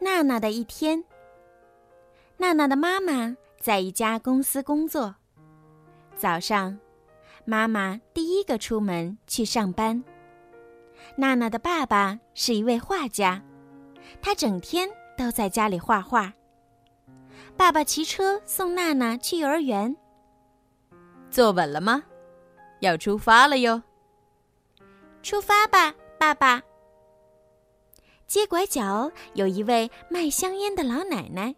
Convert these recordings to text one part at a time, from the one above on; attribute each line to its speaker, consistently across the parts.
Speaker 1: 娜娜的一天。娜娜的妈妈在一家公司工作。早上，妈妈第一个出门去上班。娜娜的爸爸是一位画家，他整天都在家里画画。爸爸骑车送娜娜去幼儿园。
Speaker 2: 坐稳了吗？要出发了哟。
Speaker 1: 出发吧，爸爸。街拐角有一位卖香烟的老奶奶。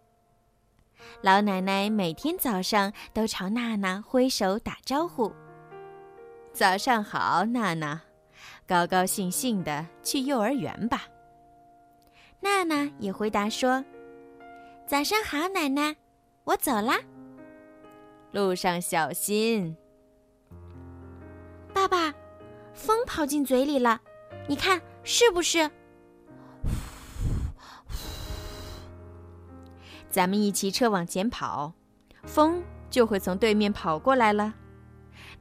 Speaker 1: 老奶奶每天早上都朝娜娜挥手打招呼：“
Speaker 2: 早上好，娜娜，高高兴兴的去幼儿园吧。”
Speaker 1: 娜娜也回答说：“早上好，奶奶，我走啦。”
Speaker 2: 路上小心。
Speaker 1: 爸爸，风跑进嘴里了，你看是不是？
Speaker 2: 咱们一骑车往前跑，风就会从对面跑过来了。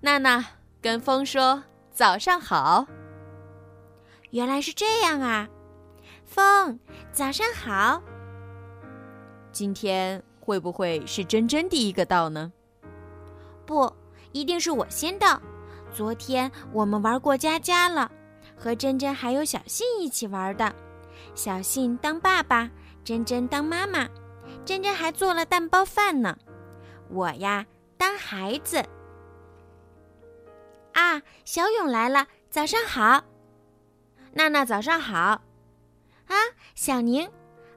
Speaker 2: 娜娜跟风说：“早上好。”
Speaker 1: 原来是这样啊！风，早上好。
Speaker 2: 今天会不会是珍珍第一个到呢？
Speaker 1: 不，一定是我先到。昨天我们玩过家家了，和珍珍还有小信一起玩的。小信当爸爸，珍珍当妈妈。珍珍还做了蛋包饭呢，我呀当孩子。啊，小勇来了，早上好。娜娜早上好。啊，小宁，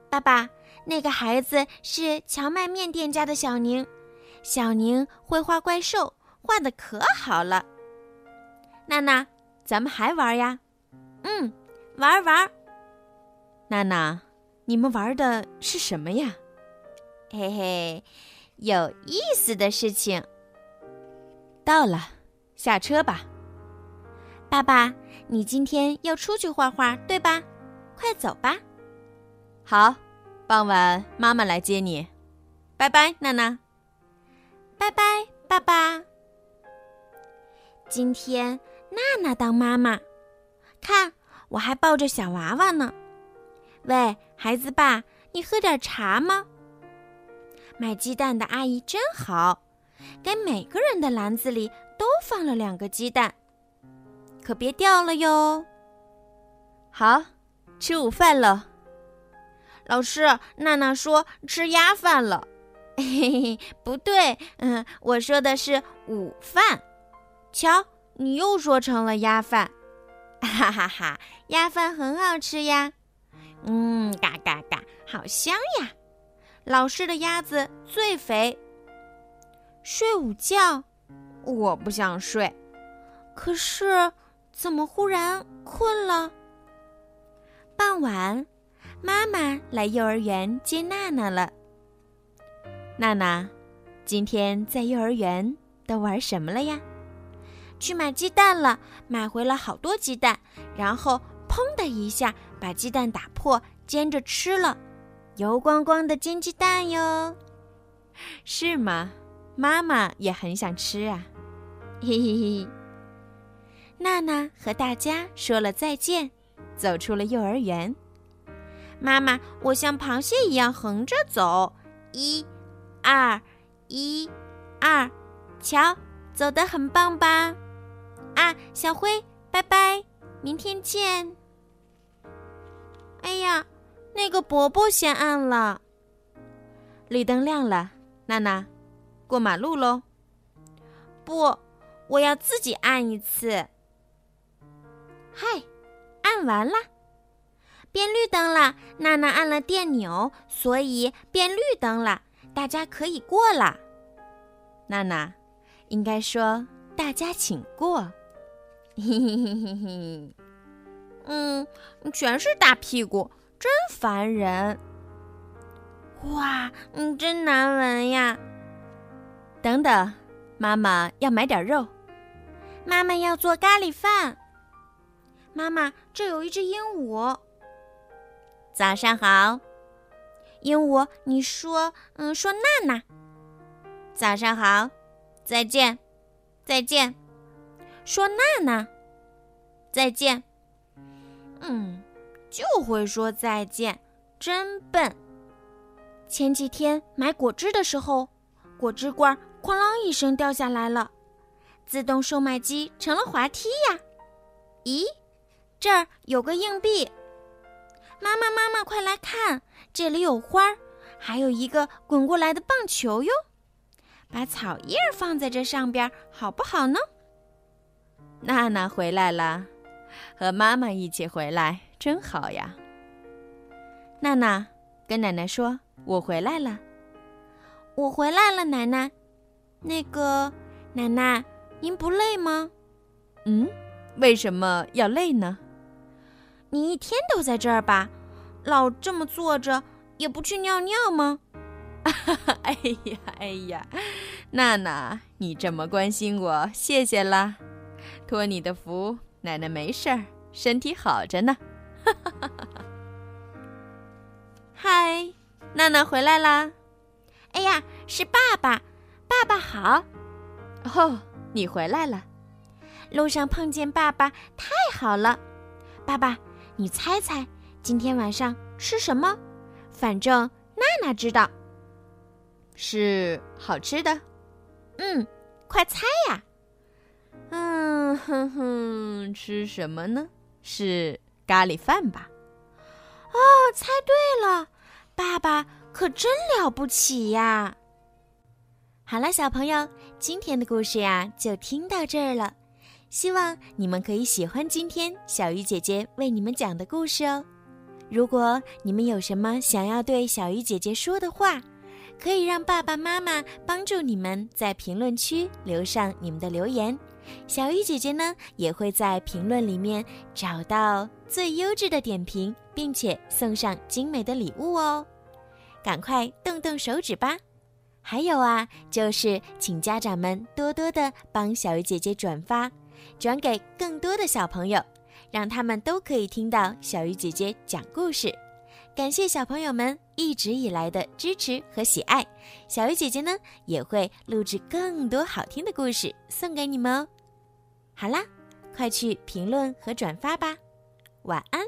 Speaker 1: 爸爸，那个孩子是荞麦面店家的小宁，小宁会画怪兽，画的可好了。
Speaker 2: 娜娜，咱们还玩呀？
Speaker 1: 嗯，玩玩。
Speaker 2: 娜娜，你们玩的是什么呀？
Speaker 1: 嘿嘿，有意思的事情。
Speaker 2: 到了，下车吧。
Speaker 1: 爸爸，你今天要出去画画，对吧？快走吧。
Speaker 2: 好，傍晚妈妈来接你。拜拜，娜娜。
Speaker 1: 拜拜，爸爸。今天娜娜当妈妈，看我还抱着小娃娃呢。喂，孩子爸，你喝点茶吗？卖鸡蛋的阿姨真好，给每个人的篮子里都放了两个鸡蛋，可别掉了哟。
Speaker 2: 好，吃午饭了。
Speaker 1: 老师，娜娜说吃鸭饭了。嘿嘿，不对，嗯，我说的是午饭。瞧，你又说成了鸭饭。哈哈哈，鸭饭很好吃呀。嗯，嘎嘎嘎，好香呀。老师的鸭子最肥。睡午觉，我不想睡，可是怎么忽然困了？傍晚，妈妈来幼儿园接娜娜了。
Speaker 2: 娜娜，今天在幼儿园都玩什么了呀？
Speaker 1: 去买鸡蛋了，买回了好多鸡蛋，然后砰的一下把鸡蛋打破，煎着吃了。油光光的煎鸡蛋哟，
Speaker 2: 是吗？妈妈也很想吃啊！
Speaker 1: 嘿嘿嘿。娜娜和大家说了再见，走出了幼儿园。妈妈，我像螃蟹一样横着走，一、二、一、二，瞧，走得很棒吧？啊，小灰，拜拜，明天见。哎呀！那个伯伯先按了，
Speaker 2: 绿灯亮了，娜娜，过马路喽。
Speaker 1: 不，我要自己按一次。嗨，按完了，变绿灯了。娜娜按了电钮，所以变绿灯了，大家可以过了。
Speaker 2: 娜娜，应该说大家请过。
Speaker 1: 嘿嘿嘿嘿嘿，嗯，全是大屁股。真烦人！哇，嗯，真难闻呀。
Speaker 2: 等等，妈妈要买点肉。
Speaker 1: 妈妈要做咖喱饭。妈妈，这有一只鹦鹉。早上好，鹦鹉，你说，嗯，说娜娜。早上好，再见，再见，说娜娜，再见。嗯。就会说再见，真笨。前几天买果汁的时候，果汁罐哐啷一声掉下来了，自动售卖机成了滑梯呀！咦，这儿有个硬币。妈妈，妈妈，快来看，这里有花儿，还有一个滚过来的棒球哟。把草叶放在这上边，好不好呢？
Speaker 2: 娜娜回来了，和妈妈一起回来真好呀。娜娜跟奶奶说：“我回来了，
Speaker 1: 我回来了，奶奶。那个奶奶，您不累吗？
Speaker 2: 嗯，为什么要累呢？
Speaker 1: 你一天都在这儿吧，老这么坐着，也不去尿尿吗？”
Speaker 2: 哎呀，哎呀，娜娜，你这么关心我，谢谢啦。托你的福，奶奶没事儿，身体好着呢。嗨，娜娜回来啦！
Speaker 1: 哎呀，是爸爸，爸爸好。
Speaker 2: 哦，你回来了，
Speaker 1: 路上碰见爸爸，太好了。爸爸，你猜猜今天晚上吃什么？反正娜娜知道。
Speaker 2: 是好吃的，
Speaker 1: 嗯，快猜呀！
Speaker 2: 嗯哼哼，吃什么呢？是咖喱饭吧？
Speaker 1: 哦，猜对了，爸爸可真了不起呀！好了，小朋友，今天的故事呀就听到这儿了。希望你们可以喜欢今天小鱼姐姐为你们讲的故事哦。如果你们有什么想要对小鱼姐姐说的话，可以让爸爸妈妈帮助你们在评论区留上你们的留言，小鱼姐姐呢也会在评论里面找到最优质的点评，并且送上精美的礼物哦。赶快动动手指吧！还有啊，就是请家长们多多的帮小鱼姐姐转发，转给更多的小朋友，让他们都可以听到小鱼姐姐讲故事。感谢小朋友们一直以来的支持和喜爱，小鱼姐姐呢也会录制更多好听的故事送给你们哦。好啦，快去评论和转发吧，晚安。